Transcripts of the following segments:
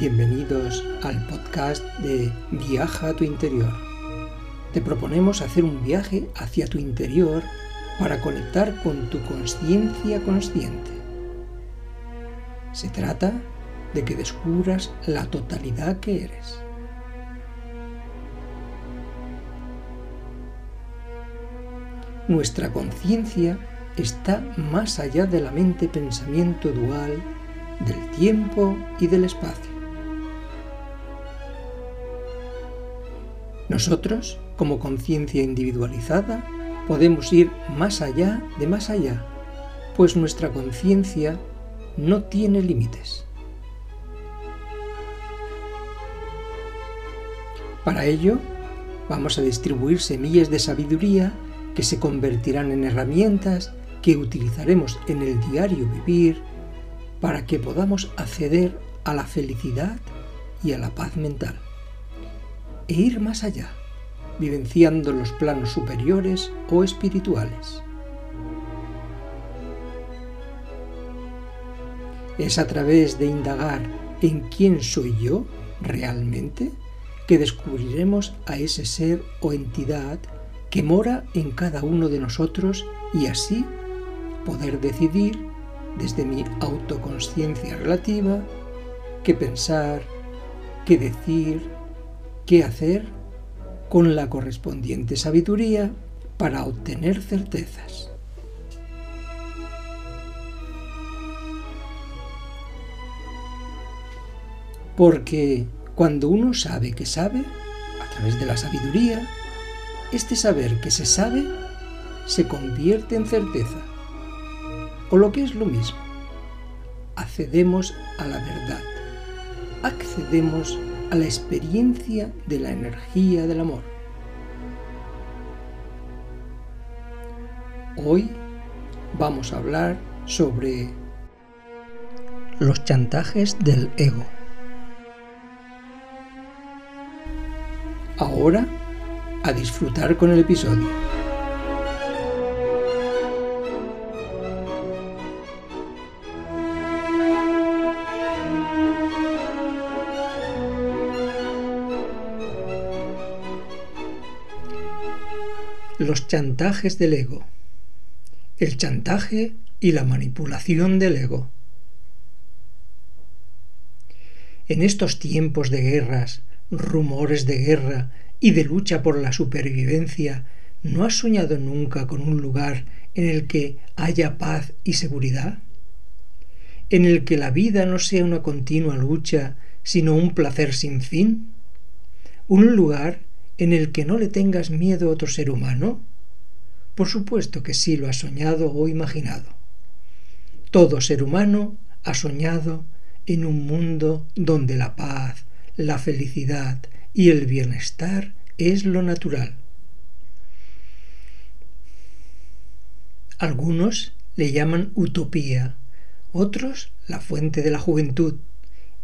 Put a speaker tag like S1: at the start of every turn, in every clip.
S1: Bienvenidos al podcast de Viaja a tu interior. Te proponemos hacer un viaje hacia tu interior para conectar con tu conciencia consciente. Se trata de que descubras la totalidad que eres. Nuestra conciencia está más allá de la mente-pensamiento dual, del tiempo y del espacio. Nosotros, como conciencia individualizada, podemos ir más allá de más allá, pues nuestra conciencia no tiene límites. Para ello, vamos a distribuir semillas de sabiduría que se convertirán en herramientas que utilizaremos en el diario vivir para que podamos acceder a la felicidad y a la paz mental e ir más allá, vivenciando los planos superiores o espirituales. Es a través de indagar en quién soy yo realmente que descubriremos a ese ser o entidad que mora en cada uno de nosotros y así poder decidir desde mi autoconsciencia relativa qué pensar, qué decir, qué hacer con la correspondiente sabiduría para obtener certezas. Porque cuando uno sabe que sabe, a través de la sabiduría, este saber que se sabe se convierte en certeza. O lo que es lo mismo, accedemos a la verdad, accedemos a la experiencia de la energía del amor. Hoy vamos a hablar sobre los chantajes del ego. Ahora a disfrutar con el episodio. Los chantajes del ego. El chantaje y la manipulación del ego. En estos tiempos de guerras, rumores de guerra y de lucha por la supervivencia, ¿no has soñado nunca con un lugar en el que haya paz y seguridad? ¿En el que la vida no sea una continua lucha, sino un placer sin fin? ¿Un lugar en el que no le tengas miedo a otro ser humano? Por supuesto que sí lo has soñado o imaginado. Todo ser humano ha soñado en un mundo donde la paz, la felicidad y el bienestar es lo natural. Algunos le llaman utopía, otros la fuente de la juventud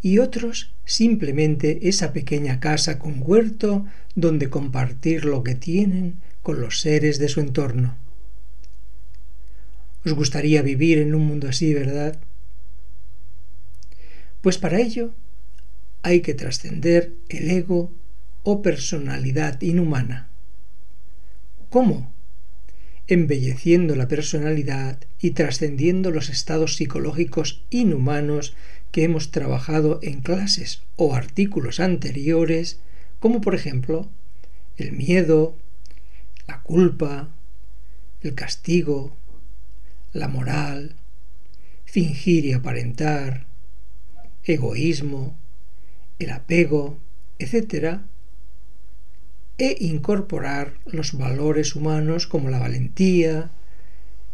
S1: y otros simplemente esa pequeña casa con huerto donde compartir lo que tienen con los seres de su entorno. Os gustaría vivir en un mundo así, ¿verdad? Pues para ello hay que trascender el ego o personalidad inhumana. ¿Cómo? Embelleciendo la personalidad y trascendiendo los estados psicológicos inhumanos que hemos trabajado en clases o artículos anteriores, como por ejemplo el miedo, la culpa, el castigo, la moral, fingir y aparentar, egoísmo, el apego, etc., e incorporar los valores humanos como la valentía,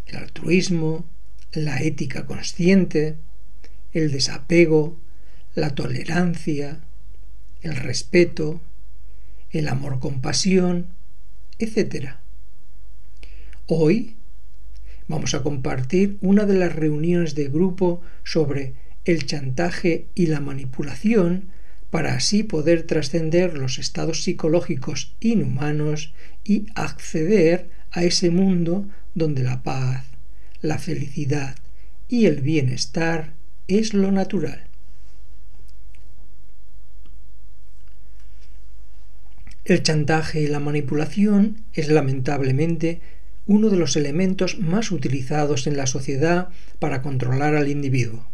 S1: el altruismo, la ética consciente, el desapego, la tolerancia, el respeto, el amor-compasión, etc. Hoy vamos a compartir una de las reuniones de grupo sobre el chantaje y la manipulación para así poder trascender los estados psicológicos inhumanos y acceder a ese mundo donde la paz, la felicidad y el bienestar es lo natural. El chantaje y la manipulación es lamentablemente uno de los elementos más utilizados en la sociedad para controlar al individuo.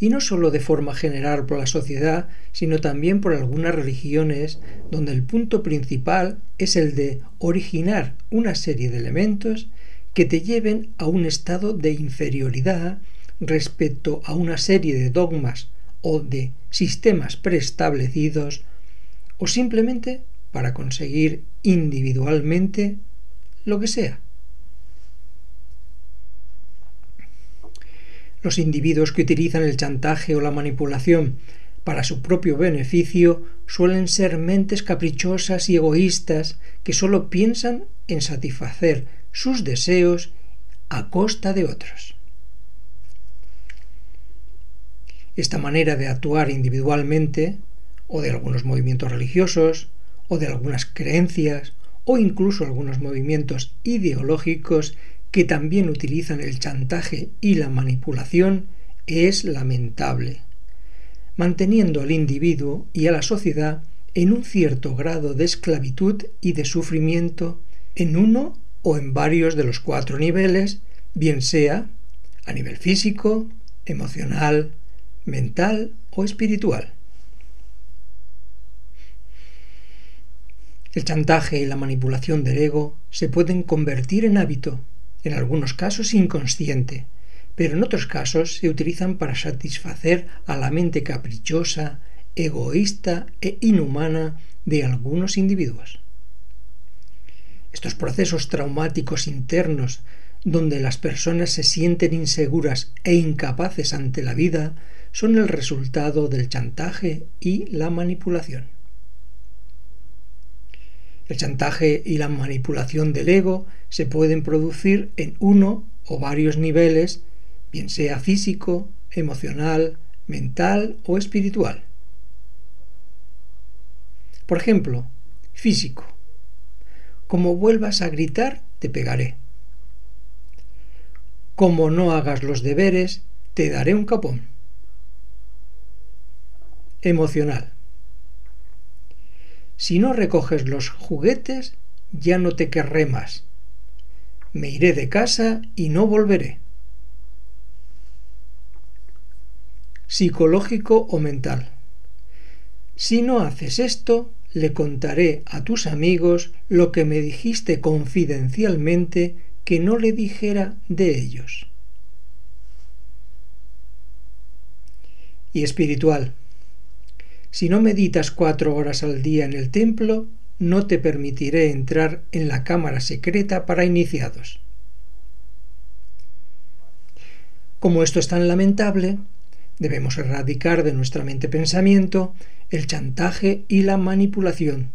S1: Y no solo de forma general por la sociedad, sino también por algunas religiones, donde el punto principal es el de originar una serie de elementos que te lleven a un estado de inferioridad respecto a una serie de dogmas o de sistemas preestablecidos o simplemente para conseguir individualmente lo que sea. Los individuos que utilizan el chantaje o la manipulación para su propio beneficio suelen ser mentes caprichosas y egoístas que sólo piensan en satisfacer sus deseos a costa de otros. Esta manera de actuar individualmente, o de algunos movimientos religiosos, o de algunas creencias, o incluso algunos movimientos ideológicos que también utilizan el chantaje y la manipulación, es lamentable, manteniendo al individuo y a la sociedad en un cierto grado de esclavitud y de sufrimiento en uno o en varios de los cuatro niveles, bien sea a nivel físico, emocional, mental o espiritual. El chantaje y la manipulación del ego se pueden convertir en hábito, en algunos casos inconsciente, pero en otros casos se utilizan para satisfacer a la mente caprichosa, egoísta e inhumana de algunos individuos. Estos procesos traumáticos internos donde las personas se sienten inseguras e incapaces ante la vida son el resultado del chantaje y la manipulación. El chantaje y la manipulación del ego se pueden producir en uno o varios niveles, bien sea físico, emocional, mental o espiritual. Por ejemplo, físico. Como vuelvas a gritar, te pegaré. Como no hagas los deberes, te daré un capón. Emocional. Si no recoges los juguetes, ya no te querré más. Me iré de casa y no volveré. Psicológico o mental. Si no haces esto, le contaré a tus amigos lo que me dijiste confidencialmente que no le dijera de ellos. Y espiritual. Si no meditas cuatro horas al día en el templo, no te permitiré entrar en la cámara secreta para iniciados. Como esto es tan lamentable, debemos erradicar de nuestra mente pensamiento el chantaje y la manipulación,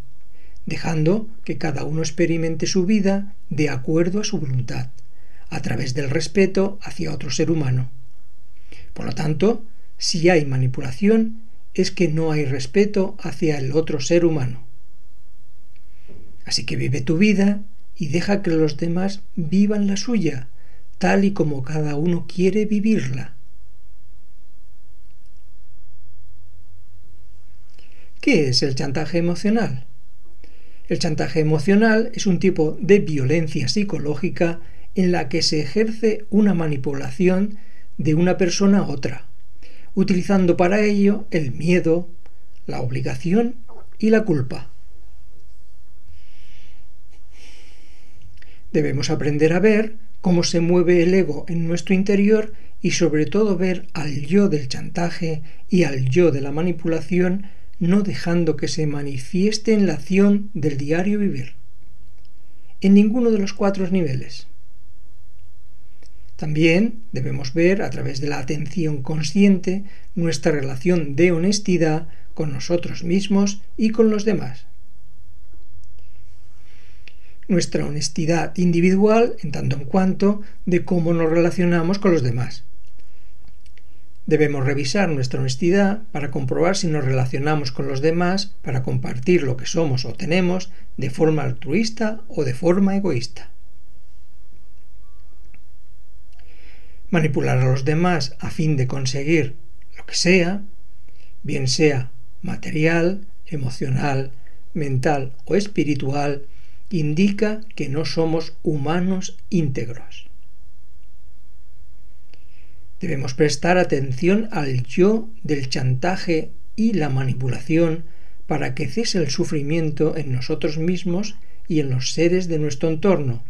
S1: dejando que cada uno experimente su vida de acuerdo a su voluntad, a través del respeto hacia otro ser humano. Por lo tanto, si hay manipulación, es que no hay respeto hacia el otro ser humano. Así que vive tu vida y deja que los demás vivan la suya, tal y como cada uno quiere vivirla. ¿Qué es el chantaje emocional? El chantaje emocional es un tipo de violencia psicológica en la que se ejerce una manipulación de una persona a otra, utilizando para ello el miedo, la obligación y la culpa. Debemos aprender a ver cómo se mueve el ego en nuestro interior y sobre todo ver al yo del chantaje y al yo de la manipulación no dejando que se manifieste en la acción del diario vivir, en ninguno de los cuatro niveles. También debemos ver a través de la atención consciente nuestra relación de honestidad con nosotros mismos y con los demás. Nuestra honestidad individual en tanto en cuanto de cómo nos relacionamos con los demás Debemos revisar nuestra honestidad para comprobar si nos relacionamos con los demás para compartir lo que somos o tenemos de forma altruista o de forma egoísta. Manipular a los demás a fin de conseguir lo que sea, bien sea material, emocional, mental o espiritual indica que no somos humanos íntegros. Debemos prestar atención al yo del chantaje y la manipulación para que cese el sufrimiento en nosotros mismos y en los seres de nuestro entorno,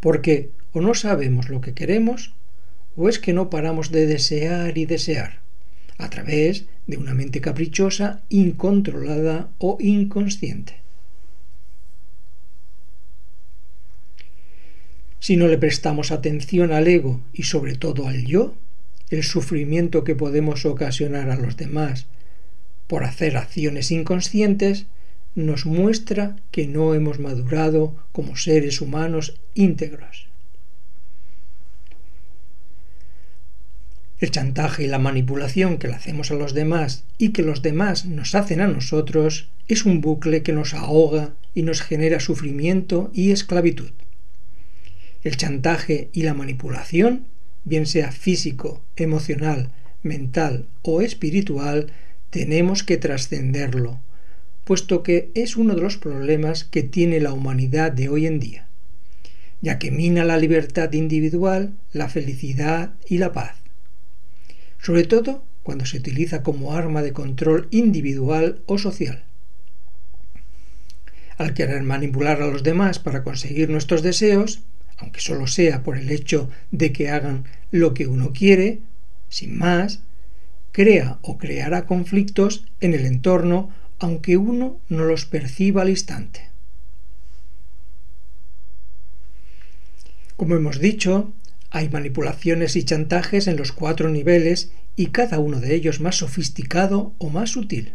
S1: porque o no sabemos lo que queremos o es que no paramos de desear y desear, a través de una mente caprichosa, incontrolada o inconsciente. Si no le prestamos atención al ego y sobre todo al yo, el sufrimiento que podemos ocasionar a los demás por hacer acciones inconscientes nos muestra que no hemos madurado como seres humanos íntegros. El chantaje y la manipulación que le hacemos a los demás y que los demás nos hacen a nosotros es un bucle que nos ahoga y nos genera sufrimiento y esclavitud. El chantaje y la manipulación, bien sea físico, emocional, mental o espiritual, tenemos que trascenderlo, puesto que es uno de los problemas que tiene la humanidad de hoy en día, ya que mina la libertad individual, la felicidad y la paz sobre todo cuando se utiliza como arma de control individual o social. Al querer manipular a los demás para conseguir nuestros deseos, aunque solo sea por el hecho de que hagan lo que uno quiere, sin más, crea o creará conflictos en el entorno aunque uno no los perciba al instante. Como hemos dicho, hay manipulaciones y chantajes en los cuatro niveles y cada uno de ellos más sofisticado o más sutil.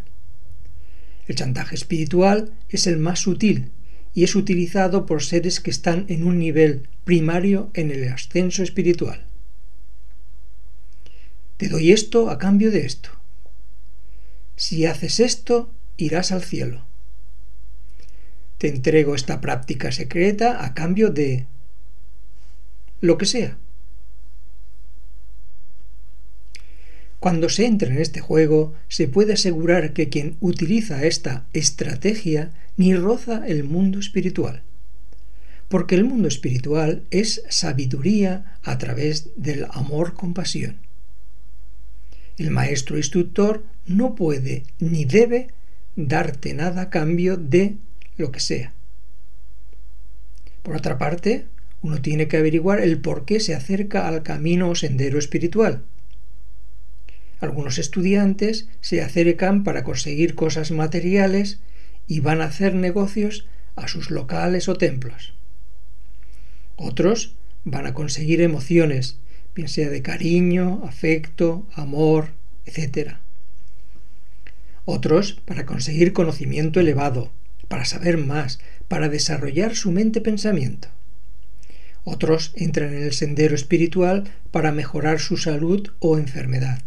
S1: El chantaje espiritual es el más sutil y es utilizado por seres que están en un nivel primario en el ascenso espiritual. Te doy esto a cambio de esto. Si haces esto, irás al cielo. Te entrego esta práctica secreta a cambio de lo que sea. Cuando se entra en este juego, se puede asegurar que quien utiliza esta estrategia ni roza el mundo espiritual. Porque el mundo espiritual es sabiduría a través del amor-compasión. El maestro instructor no puede ni debe darte nada a cambio de lo que sea. Por otra parte, uno tiene que averiguar el por qué se acerca al camino o sendero espiritual algunos estudiantes se acercan para conseguir cosas materiales y van a hacer negocios a sus locales o templos. Otros van a conseguir emociones, bien sea de cariño, afecto, amor, etc. Otros para conseguir conocimiento elevado, para saber más, para desarrollar su mente-pensamiento. Otros entran en el sendero espiritual para mejorar su salud o enfermedad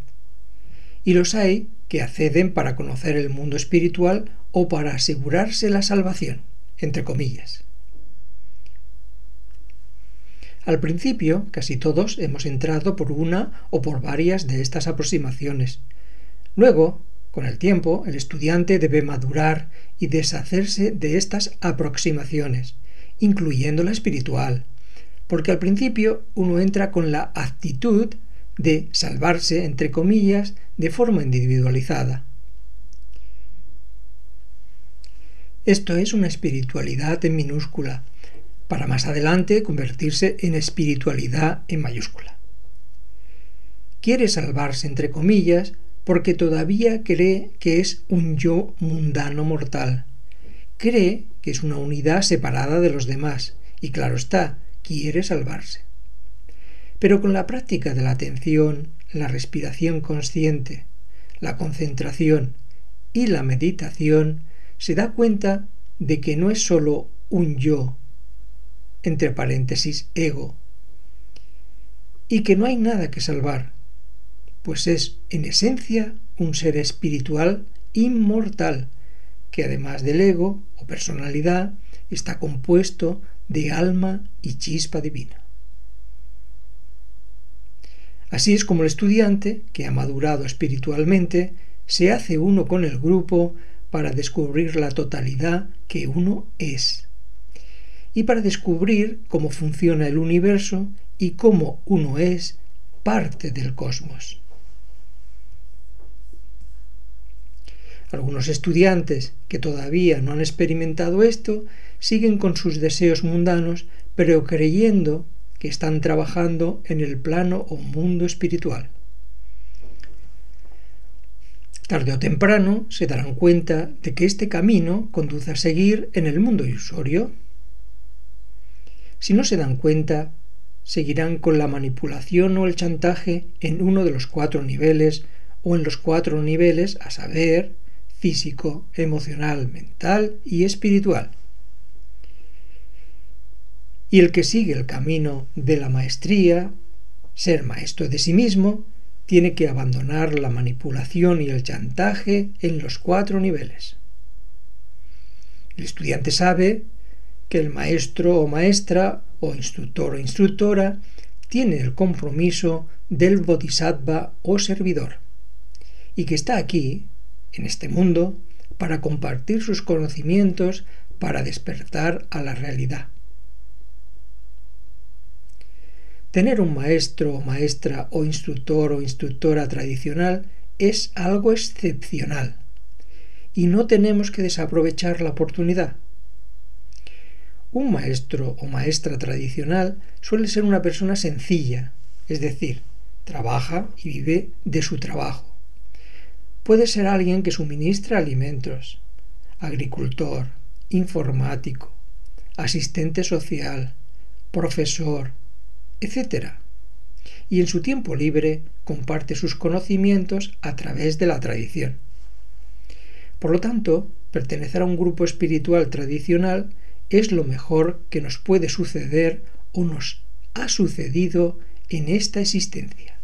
S1: y los hay que acceden para conocer el mundo espiritual o para asegurarse la salvación, entre comillas. Al principio, casi todos hemos entrado por una o por varias de estas aproximaciones. Luego, con el tiempo, el estudiante debe madurar y deshacerse de estas aproximaciones, incluyendo la espiritual, porque al principio uno entra con la actitud de salvarse, entre comillas, de forma individualizada. Esto es una espiritualidad en minúscula, para más adelante convertirse en espiritualidad en mayúscula. Quiere salvarse, entre comillas, porque todavía cree que es un yo mundano mortal. Cree que es una unidad separada de los demás, y claro está, quiere salvarse. Pero con la práctica de la atención, la respiración consciente, la concentración y la meditación, se da cuenta de que no es sólo un yo, entre paréntesis ego, y que no hay nada que salvar, pues es en esencia un ser espiritual inmortal, que además del ego o personalidad está compuesto de alma y chispa divina. Así es como el estudiante, que ha madurado espiritualmente, se hace uno con el grupo para descubrir la totalidad que uno es y para descubrir cómo funciona el universo y cómo uno es parte del cosmos. Algunos estudiantes que todavía no han experimentado esto siguen con sus deseos mundanos, pero creyendo que están trabajando en el plano o mundo espiritual. Tarde o temprano se darán cuenta de que este camino conduce a seguir en el mundo ilusorio. Si no se dan cuenta, seguirán con la manipulación o el chantaje en uno de los cuatro niveles o en los cuatro niveles, a saber, físico, emocional, mental y espiritual. Y el que sigue el camino de la maestría, ser maestro de sí mismo, tiene que abandonar la manipulación y el chantaje en los cuatro niveles. El estudiante sabe que el maestro o maestra o instructor o instructora tiene el compromiso del bodhisattva o servidor y que está aquí en este mundo para compartir sus conocimientos para despertar a la realidad. Tener un maestro o maestra o instructor o instructora tradicional es algo excepcional y no tenemos que desaprovechar la oportunidad. Un maestro o maestra tradicional suele ser una persona sencilla, es decir, trabaja y vive de su trabajo Puede ser alguien que suministra alimentos, agricultor, informático, asistente social, profesor, etc. Y en su tiempo libre comparte sus conocimientos a través de la tradición. Por lo tanto, pertenecer a un grupo espiritual tradicional es lo mejor que nos puede suceder o nos ha sucedido en esta existencia.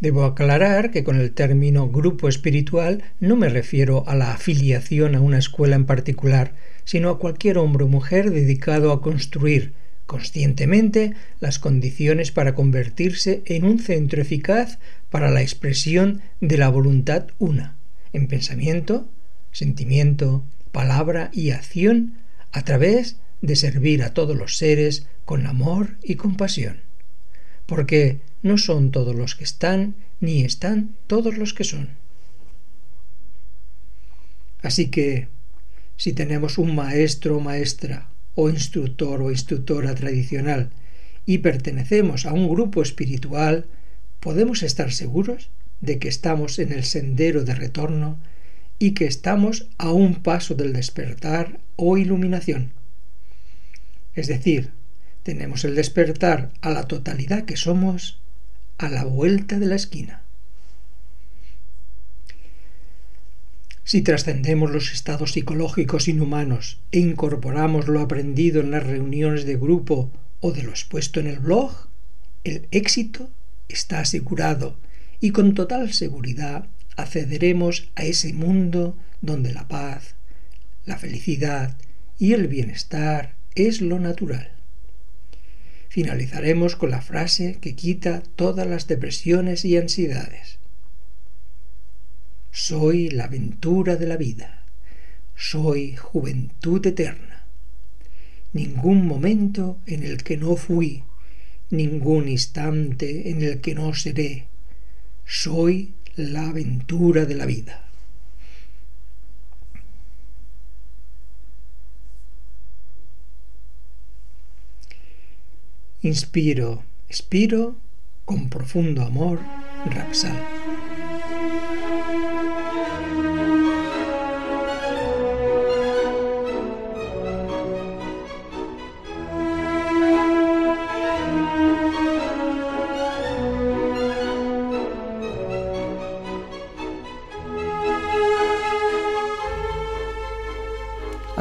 S1: Debo aclarar que con el término grupo espiritual no me refiero a la afiliación a una escuela en particular, sino a cualquier hombre o mujer dedicado a construir conscientemente las condiciones para convertirse en un centro eficaz para la expresión de la voluntad una, en pensamiento, sentimiento, palabra y acción, a través de servir a todos los seres con amor y compasión. Porque no son todos los que están, ni están todos los que son. Así que, si tenemos un maestro o maestra, o instructor o instructora tradicional, y pertenecemos a un grupo espiritual, podemos estar seguros de que estamos en el sendero de retorno y que estamos a un paso del despertar o iluminación. Es decir, tenemos el despertar a la totalidad que somos a la vuelta de la esquina. Si trascendemos los estados psicológicos inhumanos e incorporamos lo aprendido en las reuniones de grupo o de lo expuesto en el blog, el éxito está asegurado y con total seguridad accederemos a ese mundo donde la paz, la felicidad y el bienestar es lo natural. Finalizaremos con la frase que quita todas las depresiones y ansiedades. Soy la aventura de la vida. Soy juventud eterna. Ningún momento en el que no fui, ningún instante en el que no seré. Soy la aventura de la vida. Inspiro, expiro con profundo amor, Rapsal.